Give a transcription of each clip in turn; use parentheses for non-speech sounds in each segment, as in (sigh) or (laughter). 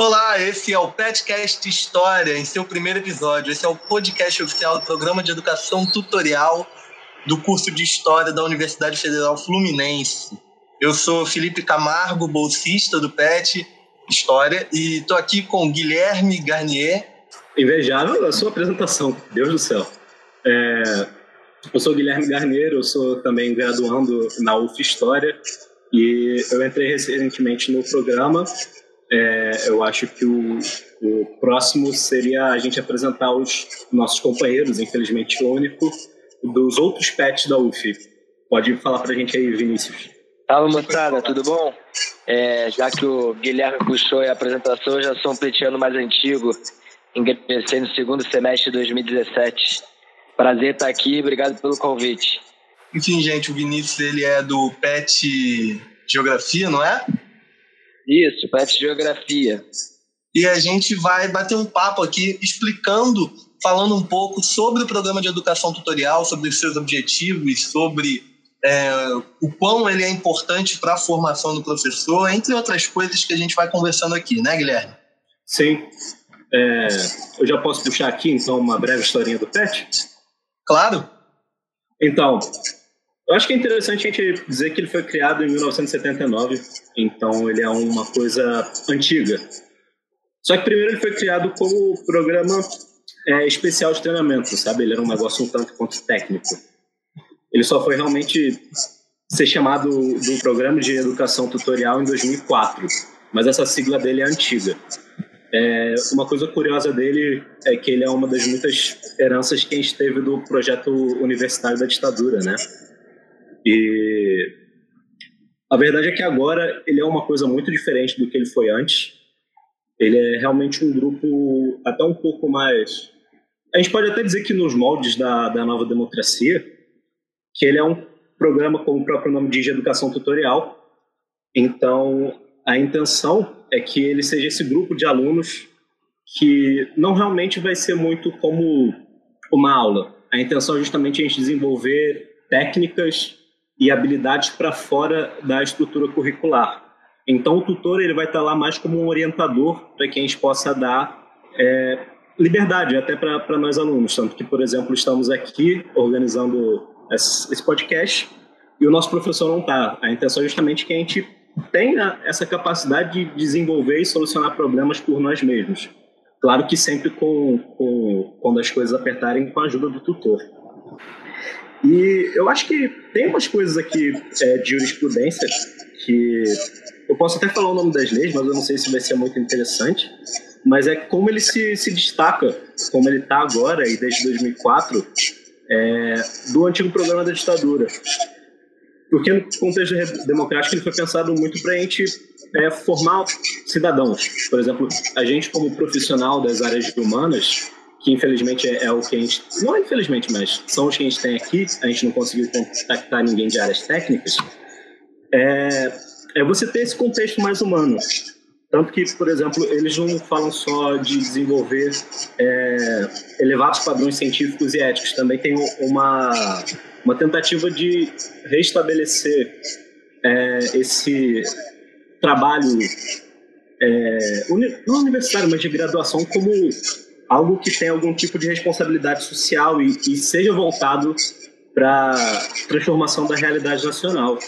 Olá, esse é o Petcast História, em seu primeiro episódio. Esse é o podcast oficial do Programa de Educação Tutorial do curso de História da Universidade Federal Fluminense. Eu sou Felipe Camargo, bolsista do PET História, e estou aqui com Guilherme Garnier. Invejável a sua apresentação, Deus do céu. É, eu sou Guilherme Garnier, eu sou também graduando na UF História, e eu entrei recentemente no programa é, eu acho que o, o próximo seria a gente apresentar os nossos companheiros, infelizmente o único, dos outros pets da UF. Pode falar para a gente aí, Vinícius. Fala moçada, tudo bom? É, já que o Guilherme puxou a apresentação, eu já sou um petiano mais antigo, ingressei no segundo semestre de 2017. Prazer estar aqui, obrigado pelo convite. Enfim, gente, o Vinícius ele é do PET Geografia, não é? Isso, PET Geografia. E a gente vai bater um papo aqui explicando, falando um pouco sobre o programa de educação tutorial, sobre os seus objetivos, sobre é, o quão ele é importante para a formação do professor, entre outras coisas que a gente vai conversando aqui, né, Guilherme? Sim. É, eu já posso puxar aqui, então, uma breve historinha do PET? Claro. Então, eu acho que é interessante a gente dizer que ele foi criado em 1979, então ele é uma coisa antiga. Só que primeiro ele foi criado como programa é, especial de treinamento, sabe? Ele era um negócio um tanto quanto técnico. Ele só foi realmente ser chamado do Programa de Educação Tutorial em 2004, mas essa sigla dele é antiga. É, uma coisa curiosa dele é que ele é uma das muitas heranças que a gente teve do projeto universitário da ditadura, né? E a verdade é que agora ele é uma coisa muito diferente do que ele foi antes. Ele é realmente um grupo até um pouco mais. A gente pode até dizer que nos moldes da, da nova democracia, que ele é um programa, como o próprio nome diz, de educação tutorial. Então, a intenção é que ele seja esse grupo de alunos que não realmente vai ser muito como uma aula. A intenção é justamente a gente desenvolver técnicas e habilidades para fora da estrutura curricular. Então, o tutor ele vai estar lá mais como um orientador para que a gente possa dar é, liberdade até para nós alunos. Tanto que, por exemplo, estamos aqui organizando esse podcast e o nosso professor não está. A intenção é justamente que a gente tenha essa capacidade de desenvolver e solucionar problemas por nós mesmos. Claro que sempre com, com quando as coisas apertarem com a ajuda do tutor. E eu acho que tem umas coisas aqui é, de jurisprudência que eu posso até falar o nome das leis, mas eu não sei se vai ser muito interessante. Mas é como ele se, se destaca, como ele está agora e desde 2004, é, do antigo programa da ditadura. Porque no contexto democrático ele foi pensado muito para a gente é, formar cidadãos. Por exemplo, a gente como profissional das áreas humanas, que infelizmente é, é, o que a gente. Não é infelizmente, mas são os que a gente tem aqui, a gente não conseguiu contactar ninguém de áreas técnicas. É, é você ter esse contexto mais humano. Tanto que, por exemplo, eles não falam só de desenvolver é, elevados padrões científicos e éticos, também tem uma, uma tentativa de restabelecer é, esse trabalho, é, não universitário, mas de graduação, como algo que tenha algum tipo de responsabilidade social e, e seja voltado para transformação da realidade nacional.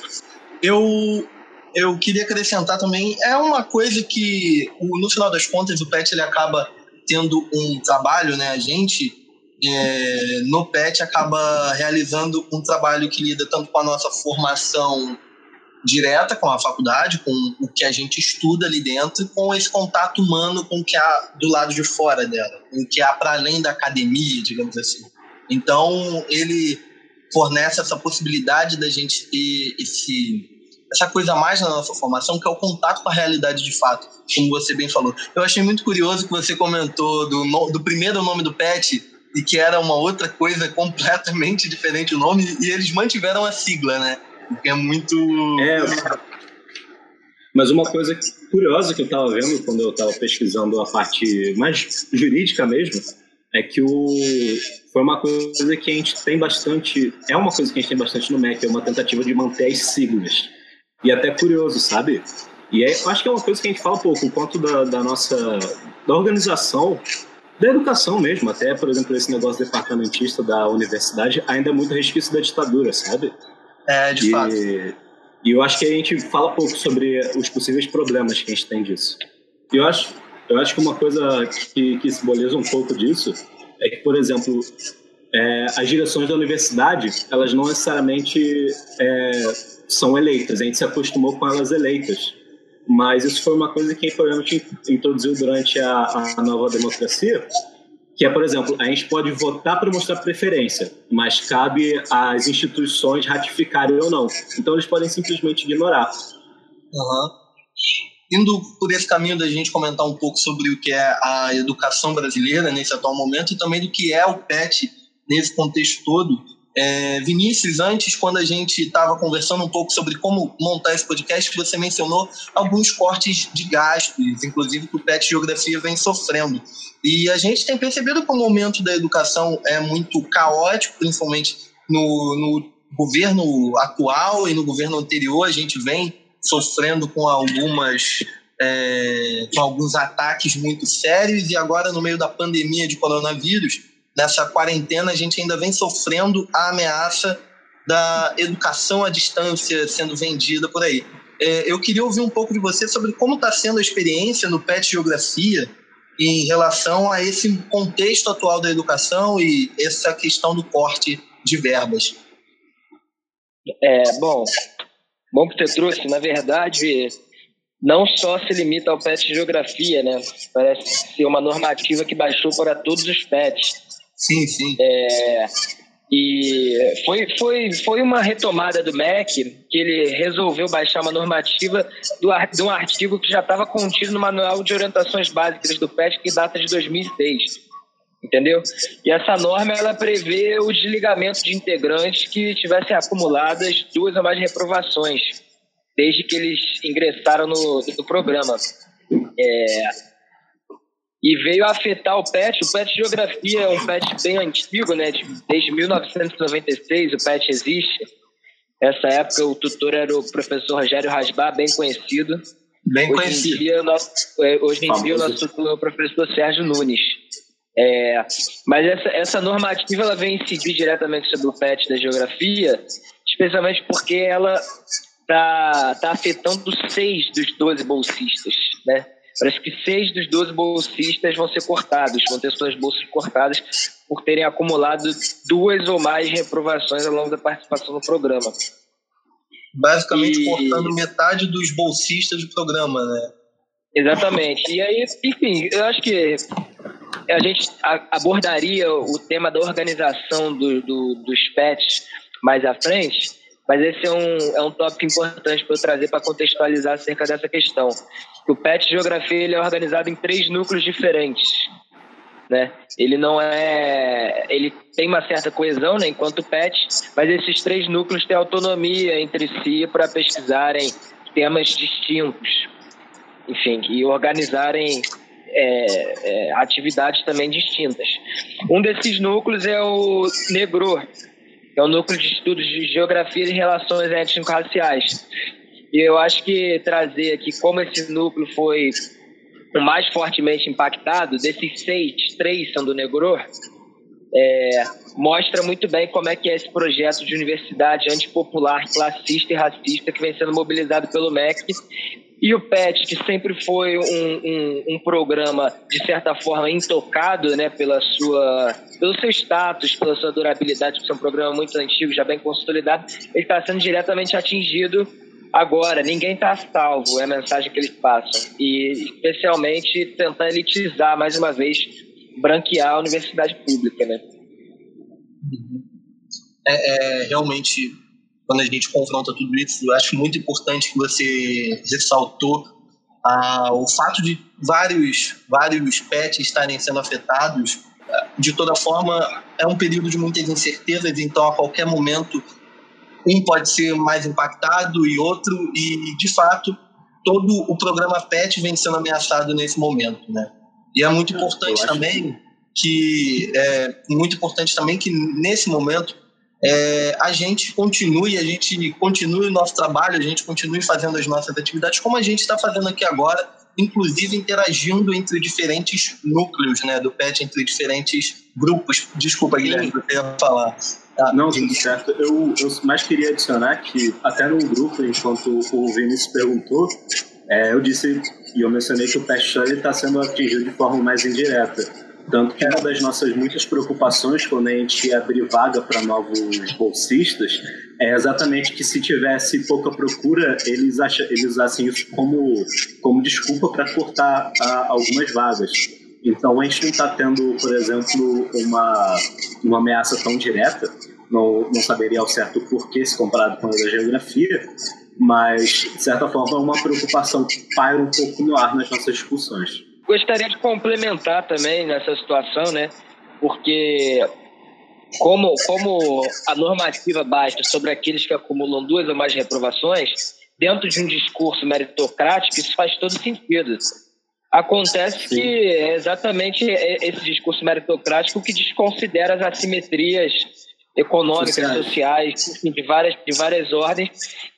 Eu eu queria acrescentar também é uma coisa que no final das contas o PET ele acaba tendo um trabalho, né? A gente é, no PET acaba realizando um trabalho que lida tanto com a nossa formação direta com a faculdade, com o que a gente estuda ali dentro, com esse contato humano com o que há do lado de fora dela, com o que há para além da academia, digamos assim. Então, ele fornece essa possibilidade da gente ter esse, essa coisa mais na nossa formação, que é o contato com a realidade de fato, como você bem falou. Eu achei muito curioso que você comentou do, do primeiro nome do PET e que era uma outra coisa (laughs) completamente diferente o nome, e eles mantiveram a sigla, né? É muito. É. Mas uma coisa curiosa que eu estava vendo quando eu estava pesquisando a parte mais jurídica mesmo é que o foi uma coisa que a gente tem bastante, é uma coisa que a gente tem bastante no MEC, é uma tentativa de manter as siglas. E até curioso, sabe? E é, acho que é uma coisa que a gente fala pouco, o ponto da, da nossa da organização, da educação mesmo, até, por exemplo, esse negócio departamentista da universidade ainda é muito resquício da ditadura, sabe? É, de e, fato. E eu acho que a gente fala pouco sobre os possíveis problemas que a gente tem disso. E eu acho, eu acho que uma coisa que, que simboliza um pouco disso é que, por exemplo, é, as direções da universidade, elas não necessariamente é, são eleitas, a gente se acostumou com elas eleitas. Mas isso foi uma coisa que a programa introduziu durante a, a nova democracia, que é, por exemplo, a gente pode votar para mostrar preferência, mas cabe às instituições ratificarem ou não. Então eles podem simplesmente ignorar. Uhum. Indo por esse caminho da gente comentar um pouco sobre o que é a educação brasileira nesse atual momento e também do que é o PET nesse contexto todo, é, Vinícius, antes, quando a gente estava conversando um pouco sobre como montar esse podcast, você mencionou alguns cortes de gastos, inclusive que o PET Geografia vem sofrendo. E a gente tem percebido que o momento da educação é muito caótico, principalmente no, no governo atual e no governo anterior, a gente vem sofrendo com algumas é, com alguns ataques muito sérios e agora no meio da pandemia de coronavírus nessa quarentena, a gente ainda vem sofrendo a ameaça da educação à distância sendo vendida por aí. É, eu queria ouvir um pouco de você sobre como está sendo a experiência no PET Geografia em relação a esse contexto atual da educação e essa questão do corte de verbas. É, bom, bom que você trouxe. Na verdade, não só se limita ao PET Geografia, né? Parece ser uma normativa que baixou para todos os PETs. Sim, sim. É, e foi, foi, foi uma retomada do MEC que ele resolveu baixar uma normativa do, de um artigo que já estava contido no Manual de Orientações Básicas do PET, que data de 2006. Entendeu? E essa norma ela prevê o desligamento de integrantes que tivessem acumuladas duas ou mais reprovações, desde que eles ingressaram no, no programa. É, e veio afetar o PET. O PET Geografia é um PET bem antigo, né? Desde 1996 o PET existe. Nessa época o tutor era o professor Rogério Rasbar, bem conhecido. Bem hoje conhecido. Em dia, nosso, é, hoje em dia o nosso tutor é o professor Sérgio Nunes. É, mas essa, essa normativa ela vem incidir diretamente sobre o PET da Geografia, especialmente porque ela está tá afetando seis dos 12 bolsistas, né? Parece que seis dos 12 bolsistas vão ser cortados, vão ter suas bolsas cortadas por terem acumulado duas ou mais reprovações ao longo da participação no programa. Basicamente e... cortando metade dos bolsistas do programa, né? Exatamente. E aí, enfim, eu acho que a gente abordaria o tema da organização do, do, dos PETs mais à frente, mas esse é um, é um tópico importante para eu trazer para contextualizar acerca dessa questão. O PET Geografia ele é organizado em três núcleos diferentes. Né? Ele não é. Ele tem uma certa coesão né, enquanto PET, mas esses três núcleos têm autonomia entre si para pesquisarem temas distintos. Enfim, e organizarem é, é, atividades também distintas. Um desses núcleos é o NEGRO, é o Núcleo de Estudos de Geografia e Relações Étnico-Raciais. E eu acho que trazer aqui como esse núcleo foi o mais fortemente impactado, desses seis, três são do Negro, é, mostra muito bem como é que é esse projeto de universidade antipopular, classista e racista que vem sendo mobilizado pelo MEC e o PET, que sempre foi um, um, um, programa, de certa forma, intocado né, pela sua, pelo seu status, pela sua durabilidade, que é um programa muito antigo, já bem consolidado, ele está sendo diretamente atingido agora. Ninguém está salvo, é a mensagem que eles passam. E, especialmente, tentar elitizar, mais uma vez, branquear a universidade pública. Né? É, é realmente quando a gente confronta tudo isso, eu acho muito importante que você ressaltou ah, o fato de vários, vários pets estarem sendo afetados. De toda forma, é um período de muitas incertezas, então a qualquer momento um pode ser mais impactado e outro, e de fato todo o programa PET vem sendo ameaçado nesse momento, né? E é muito importante também que é muito importante também que nesse momento é, a gente continue, a gente continue o nosso trabalho, a gente continue fazendo as nossas atividades como a gente está fazendo aqui agora, inclusive interagindo entre diferentes núcleos né, do PET, entre diferentes grupos. Desculpa, Guilherme, eu ia falar. Ah, não, tudo certo. Eu, eu mais queria adicionar que até no grupo, enquanto o Vinícius perguntou, é, eu disse e eu mencionei que o pet está sendo atingido de forma mais indireta. Tanto que uma das nossas muitas preocupações quando a gente abrir vaga para novos bolsistas é exatamente que se tivesse pouca procura, eles, acham, eles usassem isso como, como desculpa para cortar a, algumas vagas. Então a gente não está tendo, por exemplo, uma, uma ameaça tão direta, não, não saberia ao certo porquê se comparado com a da geografia, mas de certa forma é uma preocupação que paira um pouco no ar nas nossas discussões. Gostaria de complementar também nessa situação, né? Porque como, como a normativa baixa sobre aqueles que acumulam duas ou mais reprovações, dentro de um discurso meritocrático, isso faz todo sentido. Acontece Sim. que é exatamente esse discurso meritocrático que desconsidera as assimetrias econômicas, sociais, sociais de, várias, de várias ordens,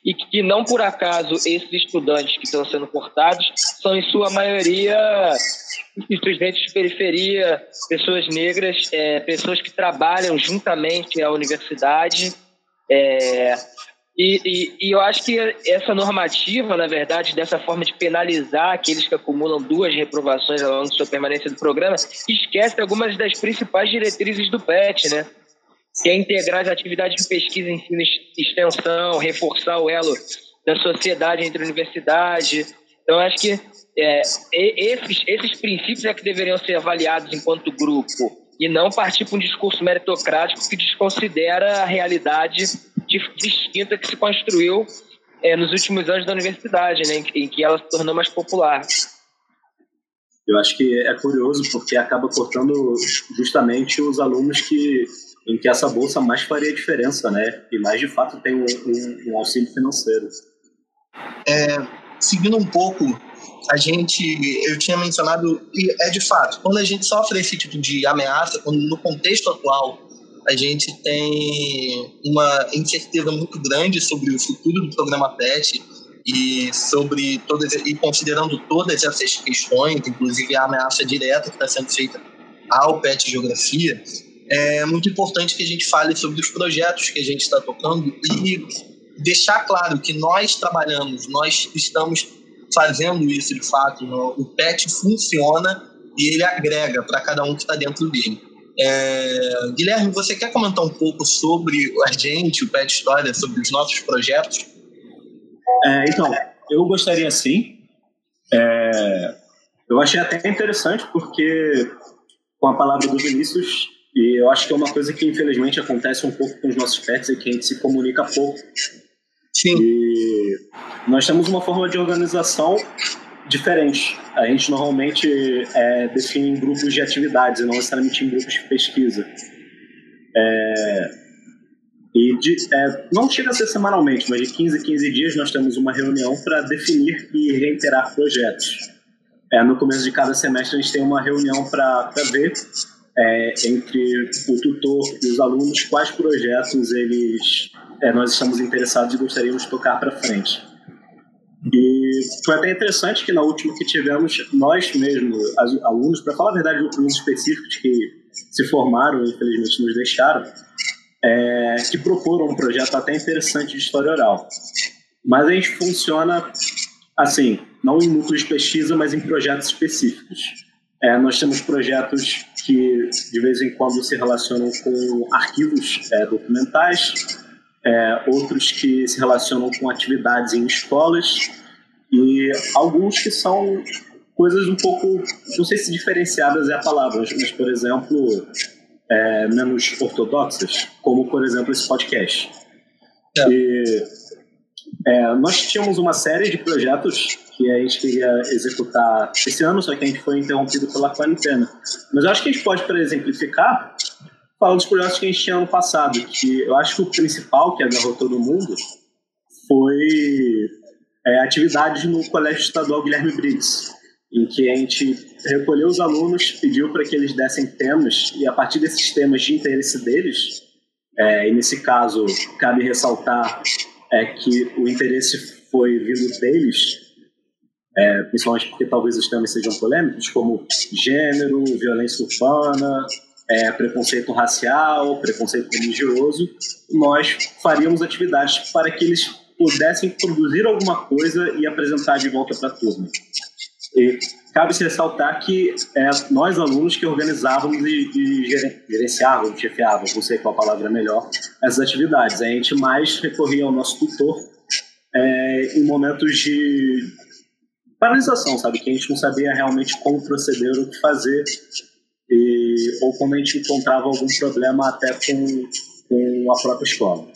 e que não por acaso esses estudantes que estão sendo cortados são, em sua maioria, estudantes de periferia, pessoas negras, é, pessoas que trabalham juntamente à universidade. É, e, e, e, eu acho que essa normativa, na verdade, dessa forma de penalizar aqueles que acumulam duas reprovações ao longo de sua permanência do programa, esquece algumas das principais diretrizes do PET, né? Que é integrar as atividades de pesquisa, ensino e extensão, reforçar o elo da sociedade entre universidade. Então, acho que é, esses, esses princípios é que deveriam ser avaliados enquanto grupo e não partir para um discurso meritocrático que desconsidera a realidade distinta que se construiu é, nos últimos anos da universidade, né, em que ela se tornou mais popular. Eu acho que é curioso porque acaba cortando justamente os alunos que em que essa bolsa mais faria diferença, né? E mais de fato tem um, um, um auxílio financeiro. É, seguindo um pouco, a gente, eu tinha mencionado, e é de fato, quando a gente sofre esse tipo de ameaça, quando no contexto atual a gente tem uma incerteza muito grande sobre o futuro do programa PET e sobre todas e considerando todas essas questões, inclusive a ameaça direta que está sendo feita ao PET Geografia, é muito importante que a gente fale sobre os projetos que a gente está tocando e deixar claro que nós trabalhamos, nós estamos fazendo isso de fato. O PET funciona e ele agrega para cada um que está dentro dele. É... Guilherme, você quer comentar um pouco sobre a gente, o PET História, sobre os nossos projetos? É, então, eu gostaria sim. É... Eu achei até interessante porque, com a palavra do Vinícius, e eu acho que é uma coisa que, infelizmente, acontece um pouco com os nossos pets, é que a gente se comunica pouco. Sim. E nós temos uma forma de organização diferente. A gente normalmente é, define em grupos de atividades e não necessariamente em grupos de pesquisa. É, e de, é, não chega a ser semanalmente, mas de 15 a 15 dias nós temos uma reunião para definir e reiterar projetos. É, no começo de cada semestre a gente tem uma reunião para ver é, entre o tutor e os alunos quais projetos eles é, nós estamos interessados e gostaríamos de tocar para frente. E foi até interessante que na última que tivemos, nós mesmos, alunos, para falar a verdade, alunos específicos que se formaram e infelizmente nos deixaram, é, que proporam um projeto até interessante de história oral. Mas a gente funciona assim, não em núcleos de pesquisa, mas em projetos específicos. É, nós temos projetos que de vez em quando se relacionam com arquivos é, documentais, é, outros que se relacionam com atividades em escolas e alguns que são coisas um pouco, não sei se diferenciadas é a palavra, mas por exemplo, é, menos ortodoxas, como por exemplo esse podcast. É. E, é, nós tínhamos uma série de projetos que a gente queria executar esse ano, só que a gente foi interrompido pela quarentena. Mas eu acho que a gente pode, para exemplificar, falar dos projetos que a gente tinha ano passado, que eu acho que o principal que agarrou todo mundo foi é, atividades no Colégio Estadual Guilherme Briggs, em que a gente recolheu os alunos, pediu para que eles dessem temas, e a partir desses temas de interesse deles, É, e nesse caso, cabe ressaltar é, que o interesse foi vindo deles, é, principalmente porque talvez os temas sejam polêmicos, como gênero, violência urbana, é, preconceito racial, preconceito religioso, nós faríamos atividades para que eles pudessem produzir alguma coisa e apresentar de volta para a turma. E cabe-se ressaltar que é, nós, alunos, que organizávamos e, e gerenciávamos, chefiávamos, não sei qual palavra é melhor, essas atividades. A gente mais recorria ao nosso tutor é, em momentos de paralisação, sabe? Que a gente não sabia realmente como proceder, o que fazer, e, ou quando a gente encontrava algum problema até com, com a própria escola.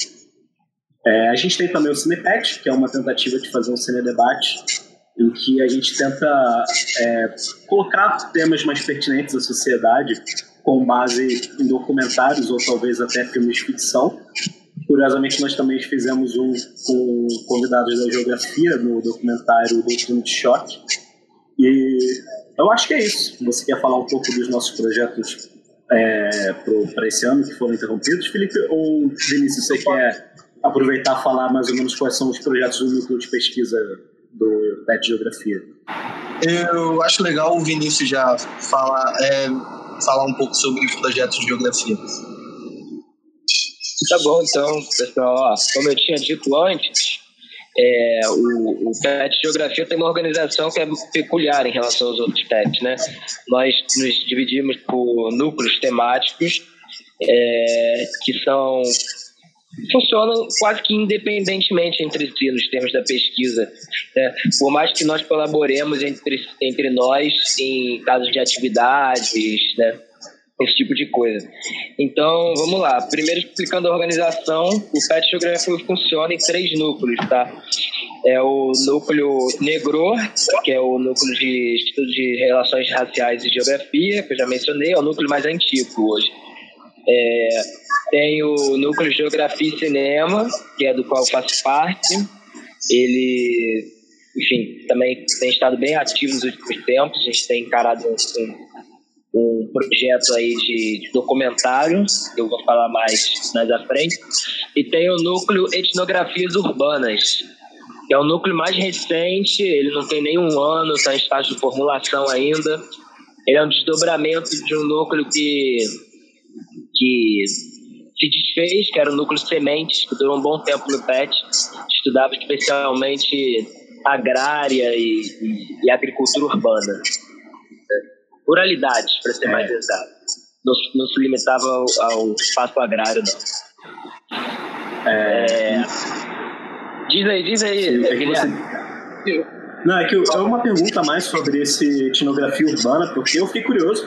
É, a gente tem também o Cinepet, que é uma tentativa de fazer um cinedebate, em que a gente tenta é, colocar temas mais pertinentes à sociedade com base em documentários ou talvez até filmes de ficção. Curiosamente, nós também fizemos um com convidados da geografia no documentário Doutrina de Choque. E eu acho que é isso. Você quer falar um pouco dos nossos projetos é, para esse ano que foram interrompidos, Felipe? Ou, Vinícius, você quer aproveitar e falar mais ou menos quais são os projetos do núcleo de pesquisa do PET Geografia? Eu acho legal o Vinícius já falar, é, falar um pouco sobre os projetos de geografia. Tá bom, então, pessoal. como eu tinha dito antes, é, o, o PET Geografia tem uma organização que é peculiar em relação aos outros PETs, né? Nós nos dividimos por núcleos temáticos é, que são funcionam quase que independentemente entre si nos termos da pesquisa. Né? Por mais que nós colaboremos entre, entre nós em casos de atividades, né? esse tipo de coisa. Então, vamos lá. Primeiro, explicando a organização, o PET Geography funciona em três núcleos, tá? É o núcleo Negro, que é o núcleo de estudo de relações raciais e geografia, que eu já mencionei, é o núcleo mais antigo hoje. É, tem o núcleo Geografia e Cinema, que é do qual eu faço parte. Ele, enfim, também tem estado bem ativo nos últimos tempos. A gente tem encarado um, um projeto aí de, de documentário, que eu vou falar mais mais à frente. E tem o núcleo Etnografias Urbanas, que é o núcleo mais recente, ele não tem nenhum ano, está em estágio de formulação ainda. Ele é um desdobramento de um núcleo que, que se desfez, que era o núcleo Sementes, que durou um bom tempo no PET, estudava especialmente agrária e, e, e agricultura urbana. Ruralidades, para ser é. mais exato. Não, não, se limitava ao, ao, espaço agrário, não. É... É... Diz aí, diz aí, é Guilherme. Você... Não, é que eu, é uma pergunta mais sobre esse etnografia urbana, porque eu fiquei curioso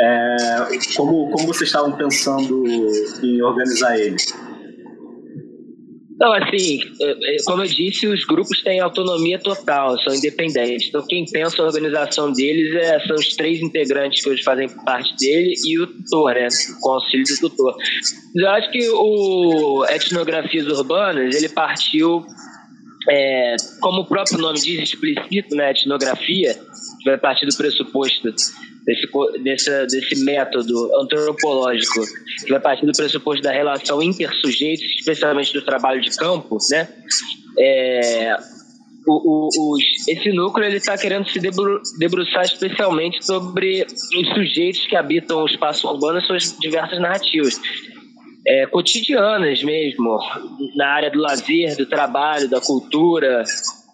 é, como, como vocês estavam pensando em organizar ele? Não, assim, é, é, como eu disse, os grupos têm autonomia total, são independentes. Então, quem pensa a organização deles é, são os três integrantes que hoje fazem parte dele e o tutor, né? Com auxílio do tutor. Eu acho que o Etnografias Urbanas, ele partiu, é, como o próprio nome diz, explícito, né? Etnografia, vai partir do pressuposto desse, desse, desse método antropológico que vai partir do pressuposto da relação intersujeitos, especialmente do trabalho de campo, né? É, o, o, esse núcleo ele está querendo se debru, debruçar especialmente sobre os sujeitos que habitam o espaço urbano e suas diversas narrativas. É, cotidianas mesmo, na área do lazer, do trabalho, da cultura,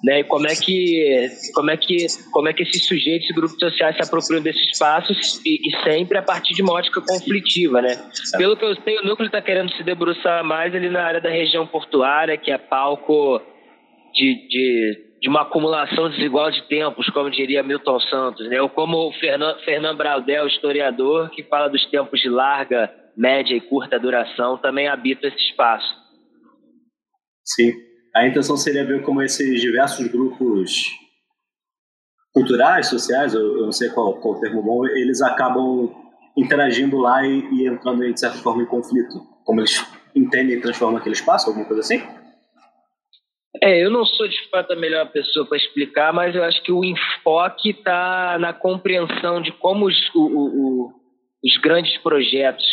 né? E como é que como é que como é que esses sujeitos e grupos sociais se apropriam desses espaços e, e, sempre a partir de uma ótica conflitiva, né? Pelo que eu sei, o núcleo está querendo se debruçar mais ali na área da região portuária, que é palco de, de de uma acumulação desigual de tempos, como diria Milton Santos, né? Ou como o Fernando, Braudel, historiador, que fala dos tempos de larga, média e curta duração, também habita esse espaço. Sim. A intenção seria ver como esses diversos grupos culturais, sociais, eu, não sei qual, qual o termo bom, eles acabam interagindo lá e, e entrando, de certa forma, em conflito. Como eles entendem e transformam aquele espaço, alguma coisa assim? É, eu não sou de fato a melhor pessoa para explicar, mas eu acho que o enfoque está na compreensão de como os, o, o, os grandes projetos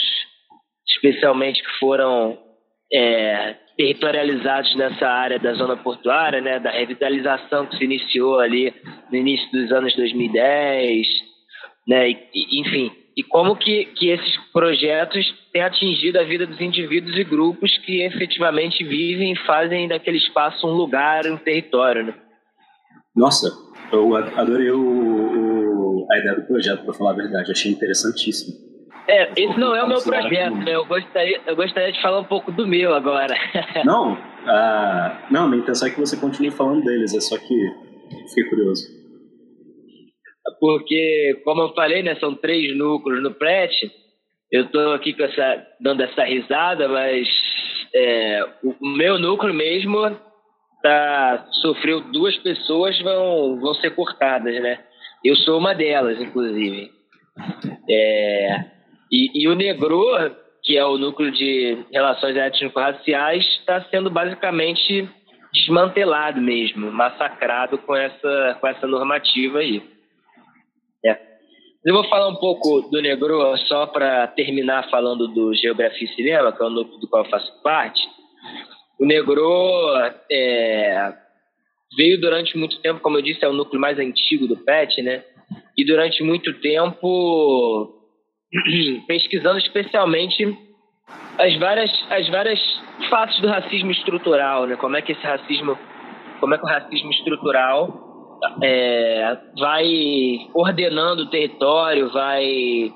especialmente que foram é, territorializados nessa área da zona portuária, né, da revitalização que se iniciou ali no início dos anos 2010, né, e, enfim, e como que, que esses projetos têm atingido a vida dos indivíduos e grupos que efetivamente vivem e fazem daquele espaço um lugar, um território. Né? Nossa, eu adorei o, o, a ideia do projeto, para falar a verdade, achei interessantíssimo. É, esse não é o meu projeto, né? Eu gostaria, eu gostaria de falar um pouco do meu agora. (laughs) Não, uh, não, minha intenção é que você continue falando deles, é só que fiquei curioso. Porque, como eu falei, né, são três núcleos no PRET. Eu estou aqui com essa, dando essa risada, mas é, o, o, meu núcleo mesmo tá, sofreu duas pessoas vão, vão ser cortadas, né? Eu sou uma delas, inclusive. É, e, e o Negro, que é o núcleo de relações étnico-raciais, está sendo basicamente desmantelado mesmo, massacrado com essa, com essa normativa aí. É. Eu vou falar um pouco do Negro só para terminar falando do Geografia e Cinema, que é o núcleo do qual eu faço parte. O Negro é, veio durante muito tempo, como eu disse, é o núcleo mais antigo do PET, né? E durante muito tempo (clears throat) pesquisando especialmente as várias, as várias faces do racismo estrutural, né? Como é que esse racismo, como é que o racismo estrutural é, vai ordenando o território, vai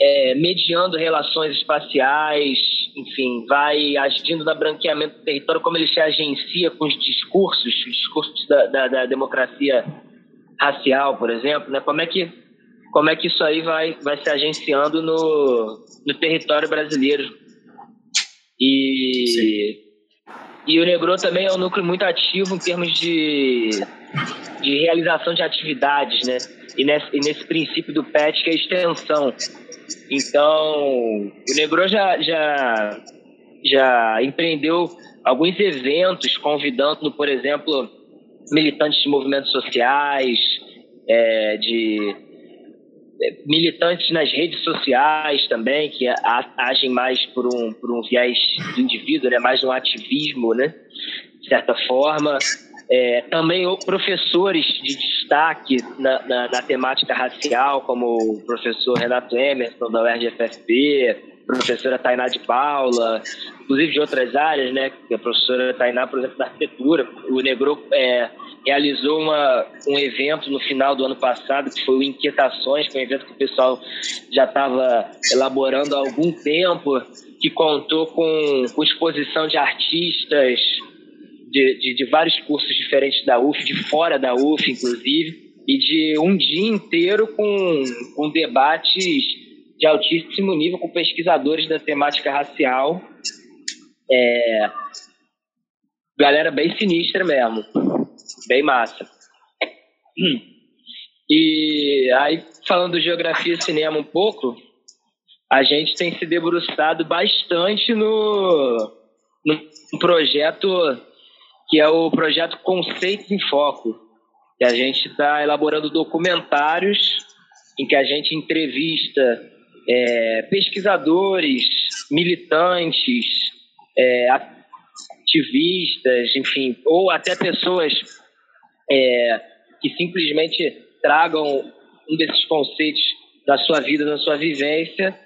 é, mediando relações espaciais, enfim, vai agindo no branqueamento do território, como ele se agencia com os discursos, os discursos da, da, da democracia racial, por exemplo, né? Como é que como é que isso aí vai, vai se agenciando no, no território brasileiro. E, e o Negro também é um núcleo muito ativo em termos de, de realização de atividades, né? E nesse, e nesse princípio do PET, que é a extensão. Então, o Negro já, já, já empreendeu alguns eventos convidando, por exemplo, militantes de movimentos sociais, é, de militantes nas redes sociais também, que agem mais por um, por um viés do indivíduo, né? mais um ativismo, né? de certa forma. É, também professores de destaque na, na, na, temática racial, como o professor Renato Emerson, da UERJ-FFP, professora Tainá de Paula, inclusive de outras áreas, né? A professora Tainá, por exemplo, da arquitetura. O Negro é, realizou uma, um evento no final do ano passado, que foi o Inquietações, que é um evento que o pessoal já estava elaborando há algum tempo, que contou com, com exposição de artistas de, de, de vários cursos diferentes da UF, de fora da UF, inclusive, e de um dia inteiro com, com debates de altíssimo nível com pesquisadores da temática racial. É, galera bem sinistra mesmo. Bem massa. E aí, falando de geografia e cinema um pouco, a gente tem se debruçado bastante no, no projeto que é o projeto Conceitos em Foco, que a gente está elaborando documentários em que a gente entrevista é, pesquisadores, militantes, é, ativistas, enfim, ou até pessoas é, que simplesmente tragam um desses conceitos da sua vida, da sua vivência.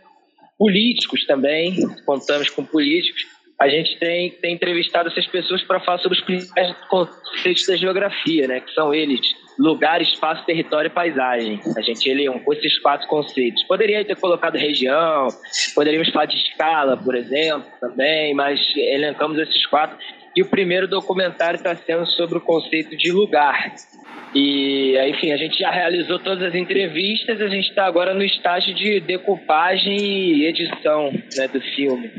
Políticos também, contamos com políticos. A gente tem, tem entrevistado essas pessoas para falar sobre os principais conceitos da geografia, né? que são eles lugar, espaço, território e paisagem. A gente elencou esses quatro conceitos. Poderia ter colocado região, poderíamos falar de escala, por exemplo, também, mas elencamos esses quatro. E o primeiro documentário está sendo sobre o conceito de lugar. E, enfim, a gente já realizou todas as entrevistas, a gente está agora no estágio de decupagem e edição né, do filme.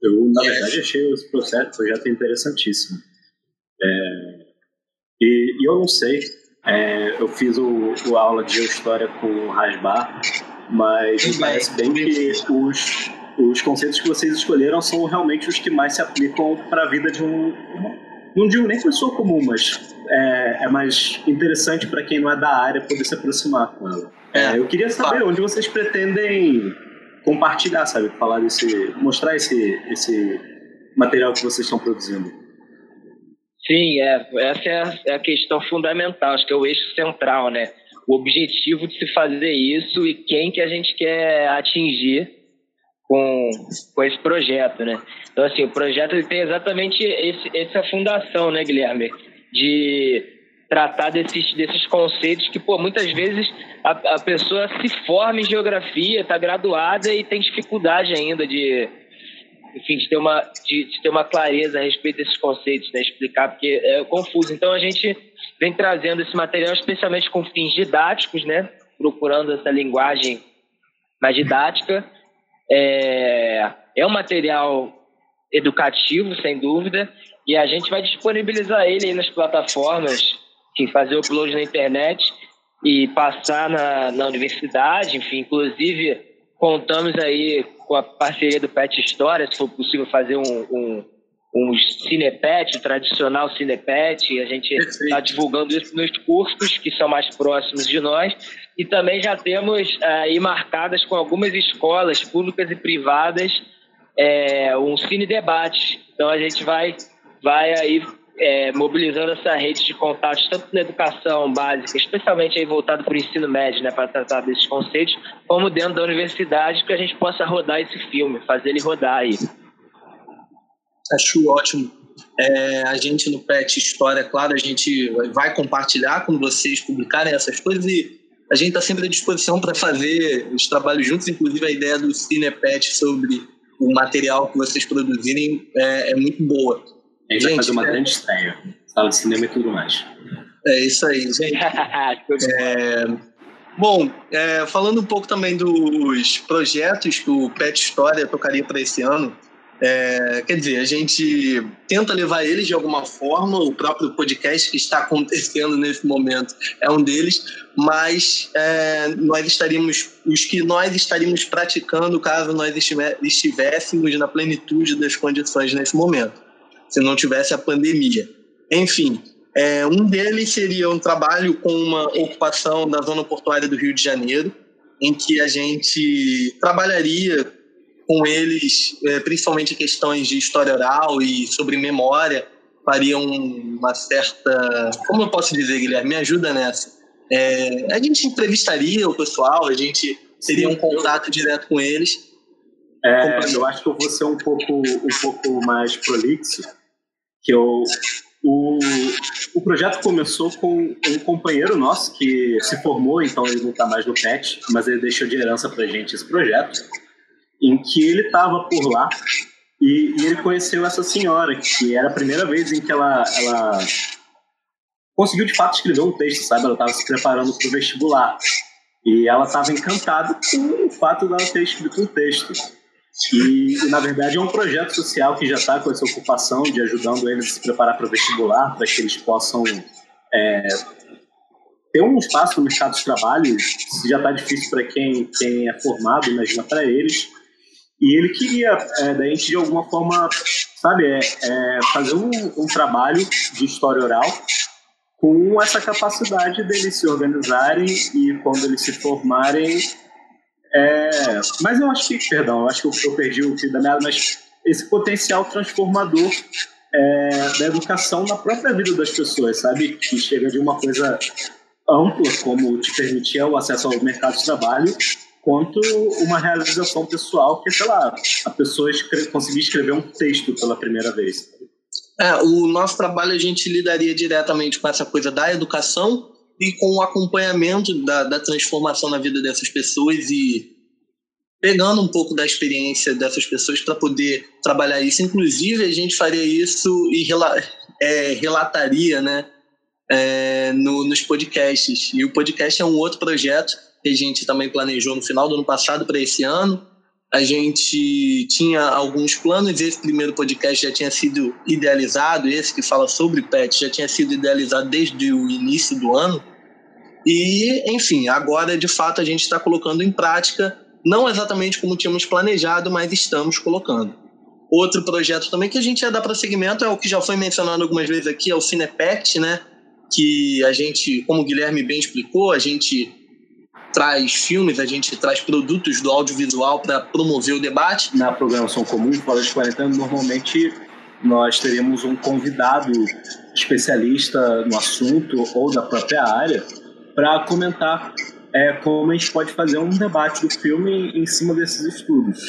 Eu, na verdade, achei o processo, projeto interessantíssimo. É, e, e, eu não sei, é, eu fiz o, o aula de Geohistória com o Rasbar, mas me parece bem que os, os conceitos que vocês escolheram são realmente os que mais se aplicam para a vida de um. Não digo nem pessoa comum, mas é, é mais interessante para quem não é da área poder se aproximar com ela. É, eu queria saber onde vocês pretendem compartilhar, sabe? Falar desse. mostrar esse, esse material que vocês estão produzindo. Sim, é, essa é a, é a questão fundamental, acho que é o eixo central, né? O objetivo de se fazer isso e quem que a gente quer atingir com, com esse projeto, né? Então, assim, o projeto tem exatamente esse, essa fundação, né, Guilherme? De tratar desses, desses conceitos que, pô, muitas vezes a, a pessoa se forma em geografia, está graduada e tem dificuldade ainda de, enfim, de ter uma, de, de, ter uma clareza a respeito desses conceitos, né? Explicar, porque é confuso. Então, a gente vem trazendo esse material especialmente com fins didáticos, né? Procurando essa linguagem mais didática. É, é um material educativo, sem dúvida, e a gente vai disponibilizar ele aí nas plataformas, enfim, fazer o upload na internet e passar na, na universidade, enfim, inclusive contamos aí com a parceria do Pet História, se for possível fazer um, um, um cinepet, o tradicional cinepet, a gente está divulgando isso nos cursos que são mais próximos de nós, e também já temos aí marcadas com algumas escolas públicas e privadas é, um cine debate. Então a gente vai, vai aí é, mobilizando essa rede de contatos, tanto na educação básica, especialmente aí voltado para o ensino médio, né, para tratar desses conceitos, como dentro da universidade, que a gente possa rodar esse filme, fazer ele rodar aí. Acho ótimo. É, a gente no PET História, claro, a gente vai compartilhar quando vocês publicarem essas coisas e a gente está sempre à disposição para fazer os trabalhos juntos, inclusive a ideia do Cinepet sobre o material que vocês produzirem é, é muito boa. A gente, gente vai fazer uma é... grande estreia. Sala de cinema e tudo mais. É isso aí, gente. (laughs) é... Bom, é, falando um pouco também dos projetos que o Pet História tocaria para esse ano, é, quer dizer, a gente tenta levar eles de alguma forma, o próprio podcast que está (laughs) acontecendo nesse momento é um deles, mas é, nós estaríamos, os que nós estaríamos praticando caso nós estivéssemos na plenitude das condições nesse momento se não tivesse a pandemia. Enfim, é, um deles seria um trabalho com uma ocupação da zona portuária do Rio de Janeiro, em que a gente trabalharia com eles, é, principalmente questões de história oral e sobre memória, fariam uma certa. Como eu posso dizer, Guilherme? Me ajuda nessa. É, a gente entrevistaria o pessoal, a gente teria um contato direto com eles. É, eu acho que eu vou ser um pouco, um pouco mais prolixo que eu, o, o projeto começou com um companheiro nosso que se formou, então ele não está mais no PET, mas ele deixou de herança para gente esse projeto, em que ele estava por lá e, e, ele conheceu essa senhora, que era a primeira vez em que ela, ela conseguiu de fato escrever um texto, sabe? Ela estava se preparando para o vestibular. E ela estava encantada com o fato dela ter escrito um texto. E, na verdade, é um projeto social que já está com essa ocupação de ajudando eles a se preparar para o vestibular, para que eles possam é, ter um espaço no mercado de trabalho. Se já está difícil para quem, quem é formado, imagina para eles. E ele queria, é, da gente, de alguma forma, sabe, é, é, fazer um, um trabalho de história oral com essa capacidade deles se organizarem e, quando eles se formarem, é, mas eu acho que, perdão, eu acho que eu, eu perdi o fio da meada, mas esse potencial transformador é, da educação na própria vida das pessoas, sabe? Que chega de uma coisa ampla, como te permitir o acesso ao mercado de trabalho, quanto uma realização pessoal, que é, sei lá, a pessoa escreve, conseguir escrever um texto pela primeira vez. É, o nosso trabalho a gente lidaria diretamente com essa coisa da educação e com o acompanhamento da, da transformação na vida dessas pessoas e pegando um pouco da experiência dessas pessoas para poder trabalhar isso. Inclusive, a gente faria isso e rela é, relataria né, é, no, nos podcasts. E o podcast é um outro projeto que a gente também planejou no final do ano passado para esse ano. A gente tinha alguns planos, esse primeiro podcast já tinha sido idealizado, esse que fala sobre PET já tinha sido idealizado desde o início do ano. E, enfim, agora de fato a gente está colocando em prática, não exatamente como tínhamos planejado, mas estamos colocando. Outro projeto também que a gente ia dar para segmento é o que já foi mencionado algumas vezes aqui, é o Cinepect, né? Que a gente, como o Guilherme bem explicou, a gente traz filmes, a gente traz produtos do audiovisual para promover o debate. Na programação comum, Fora de Quarentena, normalmente nós teremos um convidado especialista no assunto ou da própria área para comentar é, como a gente pode fazer um debate do filme em cima desses estudos.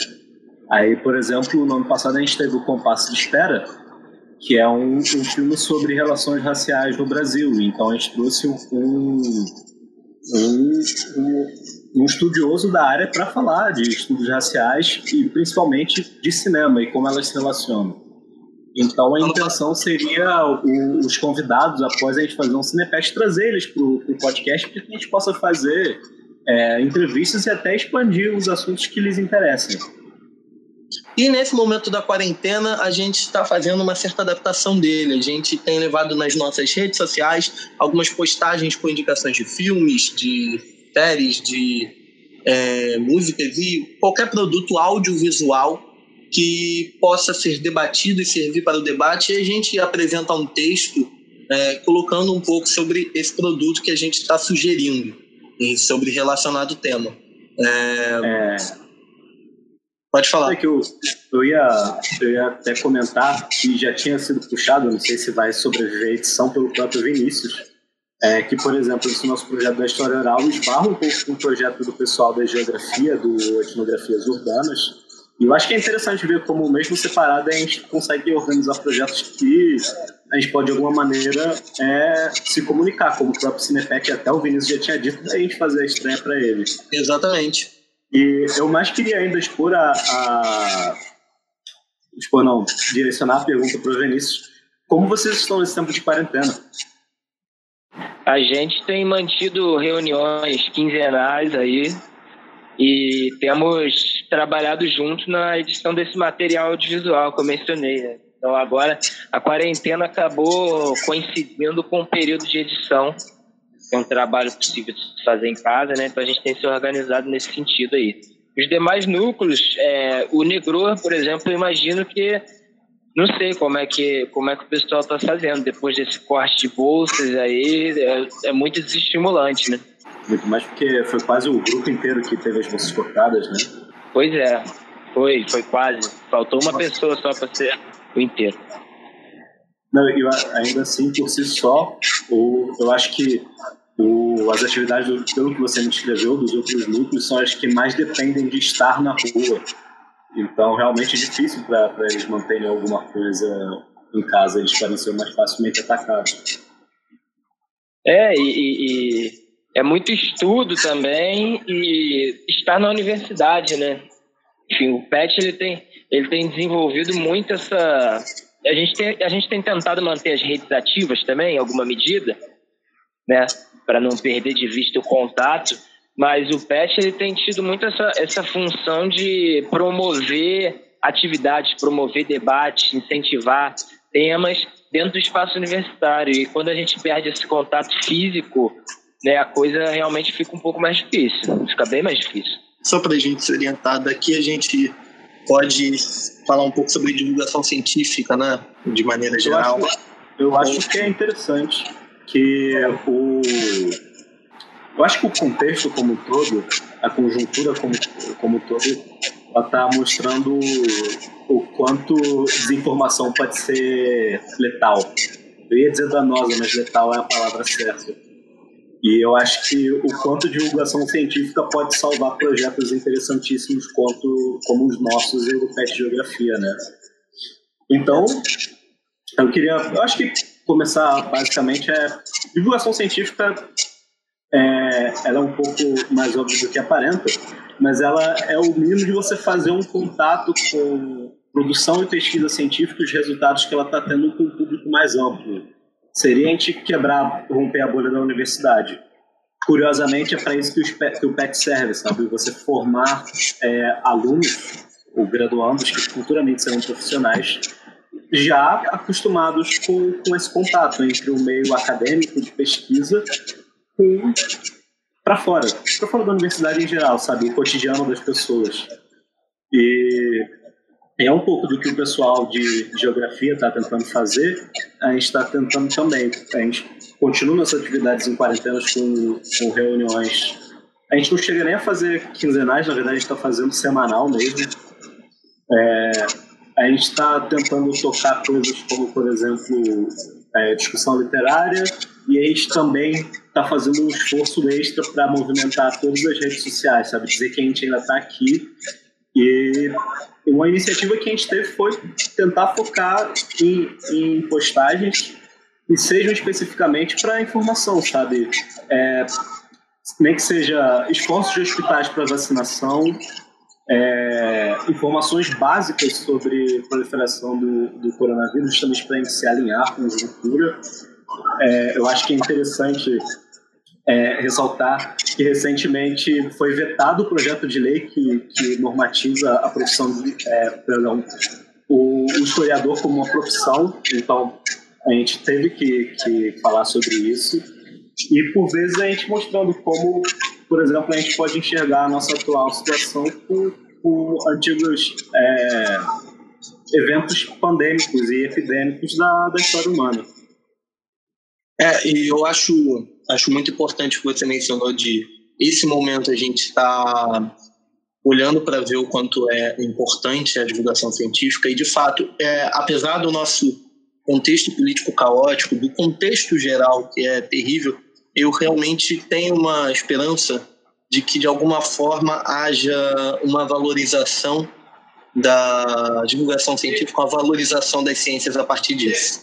Aí, por exemplo, no ano passado a gente teve o Compasso de Espera, que é um, um filme sobre relações raciais no Brasil. Então a gente trouxe um, um, um estudioso da área para falar de estudos raciais e principalmente de cinema e como elas se relacionam. Então a intenção seria o, os convidados, após a gente fazer um Cinefest, trazer eles para o podcast para que a gente possa fazer é, entrevistas e até expandir os assuntos que lhes interessem. E nesse momento da quarentena, a gente está fazendo uma certa adaptação dele. A gente tem levado nas nossas redes sociais algumas postagens com indicações de filmes, de séries, de é, músicas e qualquer produto audiovisual que possa ser debatido e servir para o debate. E a gente apresenta um texto é, colocando um pouco sobre esse produto que a gente está sugerindo e sobre relacionado tema. É... Pode falar. É que eu, eu, ia, eu ia até comentar que já tinha sido puxado, não sei se vai sobreviver a edição pelo próprio Vinícius, é, que, por exemplo, esse nosso projeto da história oral esbarra um pouco com o projeto do pessoal da geografia, do etnografias urbanas, e eu acho que é interessante ver como, mesmo separado, a gente consegue organizar projetos que a gente pode, de alguma maneira, é, se comunicar, como o próprio Cinepet, até o Vinícius já tinha dito, da gente fazer a estreia para eles. Exatamente. E eu mais queria ainda expor a, a expor não, direcionar a pergunta para o Vinícius. Como vocês estão nesse tempo de quarentena? A gente tem mantido reuniões quinzenais aí e temos trabalhado junto na edição desse material audiovisual que eu mencionei. Né? Então agora a quarentena acabou coincidindo com o período de edição. É um trabalho possível de fazer em casa, né? Então a gente tem se organizado nesse sentido aí. Os demais núcleos, é, o Negror, por exemplo, eu imagino que não sei como é que como é que o pessoal está fazendo depois desse corte de bolsas aí é, é muito desestimulante, né? Muito mais porque foi quase o grupo inteiro que teve as bolsas cortadas, né? Pois é, foi, foi quase. Faltou uma pessoa só para ser o inteiro. Não, eu, ainda assim, por si só, o, eu acho que o, as atividades, do, pelo que você me descreveu, dos outros núcleos, são as que mais dependem de estar na rua. Então, realmente é difícil para eles manterem alguma coisa em casa, eles podem ser mais facilmente atacados. É, e, e é muito estudo também e estar na universidade, né? Enfim, o PET ele tem, ele tem desenvolvido muito essa. A gente, tem, a gente tem tentado manter as redes ativas também, em alguma medida, né? Para não perder de vista o contato. Mas o PET ele tem tido muito essa, essa função de promover atividades, promover debates, incentivar temas dentro do espaço universitário. E quando a gente perde esse contato físico né, a coisa realmente fica um pouco mais difícil, fica bem mais difícil. Só para a gente se orientar, daqui a gente pode falar um pouco sobre divulgação científica, né, de maneira geral. Eu acho, eu acho que é interessante que o eu acho que o contexto como um todo, a conjuntura como, como um todo, está mostrando o quanto desinformação pode ser letal. Eu ia dizer danosa, mas letal é a palavra certa e eu acho que o quanto divulgação científica pode salvar projetos interessantíssimos quanto, como os nossos e o PET Geografia, né? Então, eu queria... Eu acho que começar, basicamente, é... Divulgação científica é, ela é um pouco mais óbvia do que aparenta, mas ela é o mínimo de você fazer um contato com produção e pesquisa científica os resultados que ela está tendo com um público mais amplo seria a gente quebrar, romper a bolha da universidade. Curiosamente, é para isso que o, que o PET serve, sabe? Você formar é, alunos ou graduandos que futuramente serão profissionais já acostumados com, com esse contato entre o meio acadêmico de pesquisa com para fora, para fora da universidade em geral, sabe? O cotidiano das pessoas. E é um pouco do que o pessoal de geografia está tentando fazer, a gente está tentando também. A gente continua nossas atividades em quarentenas com, com reuniões A gente não chega nem a fazer quinzenais, na verdade a gente está fazendo semanal mesmo. É, a gente está tentando tocar coisas como, por exemplo, é, discussão literária, e a gente também está fazendo um esforço extra para movimentar todas as redes sociais, sabe? Dizer que a gente ainda está aqui. E uma iniciativa que a gente teve foi tentar focar em, em postagens e sejam especificamente para informação, sabe? É, nem que seja esforços de hospitais para vacinação, é, informações básicas sobre proliferação do, do coronavírus, justamente para a gente se alinhar com a cultura. É, eu acho que é interessante é, ressaltar que recentemente foi vetado o projeto de lei que, que normatiza a profissão de, é, perdão, o, o, historiador como uma profissão. Então, a gente teve que, que falar sobre isso. E, por vezes, a gente mostrando como, por exemplo, a gente pode enxergar a nossa atual situação com, com antigos é, eventos pandêmicos e epidêmicos da, da história humana. É, e eu acho, acho muito importante o que você mencionou de esse momento a gente está olhando para ver o quanto é importante a divulgação científica e, de fato, é, apesar do nosso contexto político caótico, do contexto geral que é terrível, eu realmente tenho uma esperança de que, de alguma forma, haja uma valorização da divulgação científica, uma valorização das ciências a partir disso.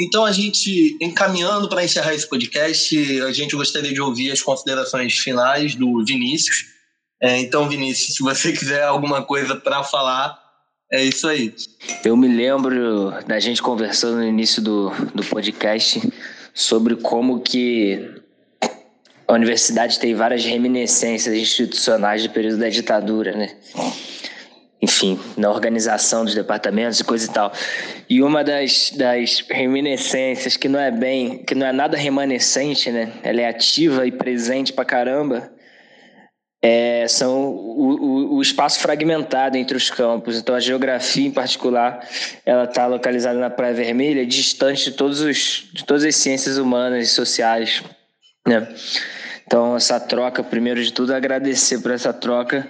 Então, a gente, encaminhando para encerrar esse podcast, a gente gostaria de ouvir as considerações finais do Vinícius. É, então, Vinícius, se você (laughs) quiser alguma coisa para falar, é isso aí. Eu me lembro da gente conversando no início do, do podcast sobre como que a universidade tem várias reminiscências institucionais do período da ditadura, né? enfim, na organização dos departamentos e coisa e tal. E uma das, das reminiscências que não é bem, que não é nada remanescente, né? Ela é ativa e presente pra caramba. É, são o, o, o, espaço fragmentado entre os campos. Então, a geografia, em particular, ela está localizada na Praia Vermelha, distante de, todos os, de todas as ciências humanas e sociais. Né? Então, essa troca, primeiro de tudo, agradecer por essa troca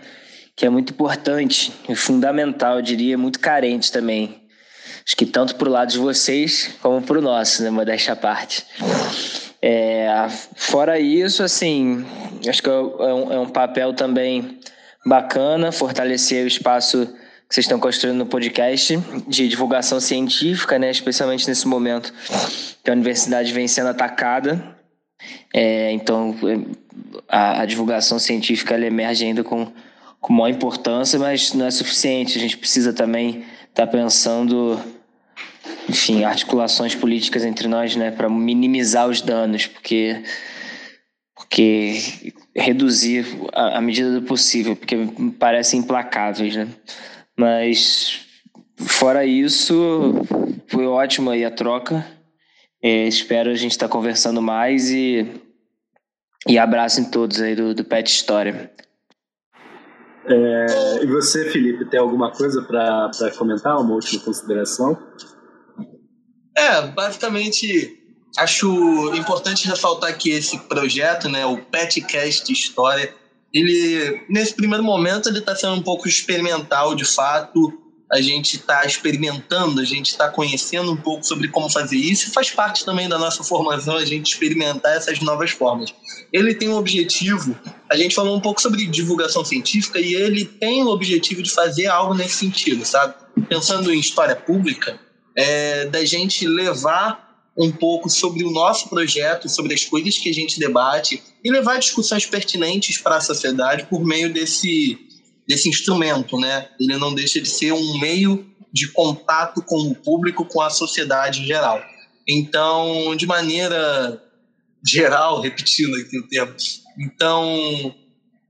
que é muito importante e fundamental, eu diria, muito carente também. Acho que tanto para o lado de vocês como para o nosso, né, modéstia à parte. É, fora isso, assim, acho que é um, é um papel também bacana fortalecer o espaço que vocês estão construindo no podcast de divulgação científica, né, especialmente nesse momento que a universidade vem sendo atacada. É, então, a, a divulgação científica emerge ainda com com maior importância, mas não é suficiente. A gente precisa também estar tá pensando, enfim, articulações políticas entre nós, né, para minimizar os danos, porque porque reduzir à medida do possível, porque parecem implacáveis, né? Mas fora isso, foi ótima aí a troca. É, espero a gente estar tá conversando mais e, e abraço em todos aí do, do Pet História. É, e você, Felipe, tem alguma coisa para comentar, uma última consideração? É, basicamente, acho importante ressaltar que esse projeto, né, o Petcast História, ele, nesse primeiro momento, ele está sendo um pouco experimental, de fato, a gente está experimentando, a gente está conhecendo um pouco sobre como fazer isso e faz parte também da nossa formação a gente experimentar essas novas formas. Ele tem um objetivo, a gente falou um pouco sobre divulgação científica e ele tem o objetivo de fazer algo nesse sentido, sabe? Pensando em história pública, é, da gente levar um pouco sobre o nosso projeto, sobre as coisas que a gente debate e levar discussões pertinentes para a sociedade por meio desse desse instrumento, né? Ele não deixa de ser um meio de contato com o público, com a sociedade em geral. Então, de maneira geral, repetindo aqui o termo, então,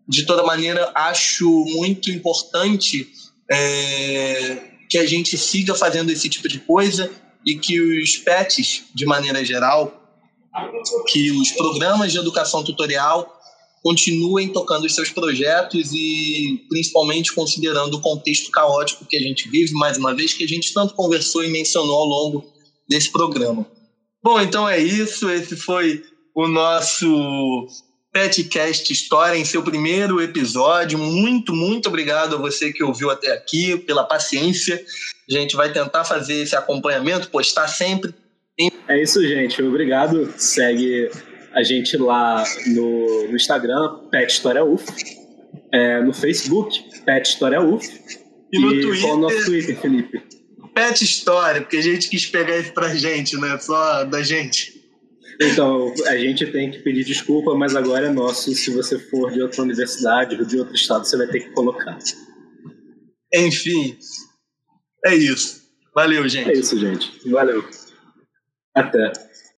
de toda maneira, acho muito importante é, que a gente siga fazendo esse tipo de coisa e que os PETs, de maneira geral, que os programas de educação tutorial continuem tocando os seus projetos e principalmente considerando o contexto caótico que a gente vive, mais uma vez, que a gente tanto conversou e mencionou ao longo desse programa. Bom, então é isso. Esse foi o nosso Petcast História em seu primeiro episódio. Muito, muito obrigado a você que ouviu até aqui, pela paciência. A gente vai tentar fazer esse acompanhamento, postar sempre. Em... É isso, gente. Obrigado. Segue a gente lá no, no Instagram, Pet História UF. É, no Facebook, Pet História UF. E no e Twitter. Qual é o nosso Twitter, Felipe? Pet História, porque a gente quis pegar isso pra gente, né? Só da gente. Então, a gente tem que pedir desculpa, mas agora é nosso. Se você for de outra universidade ou de outro estado, você vai ter que colocar. Enfim, é isso. Valeu, gente. É isso, gente. Valeu. Até.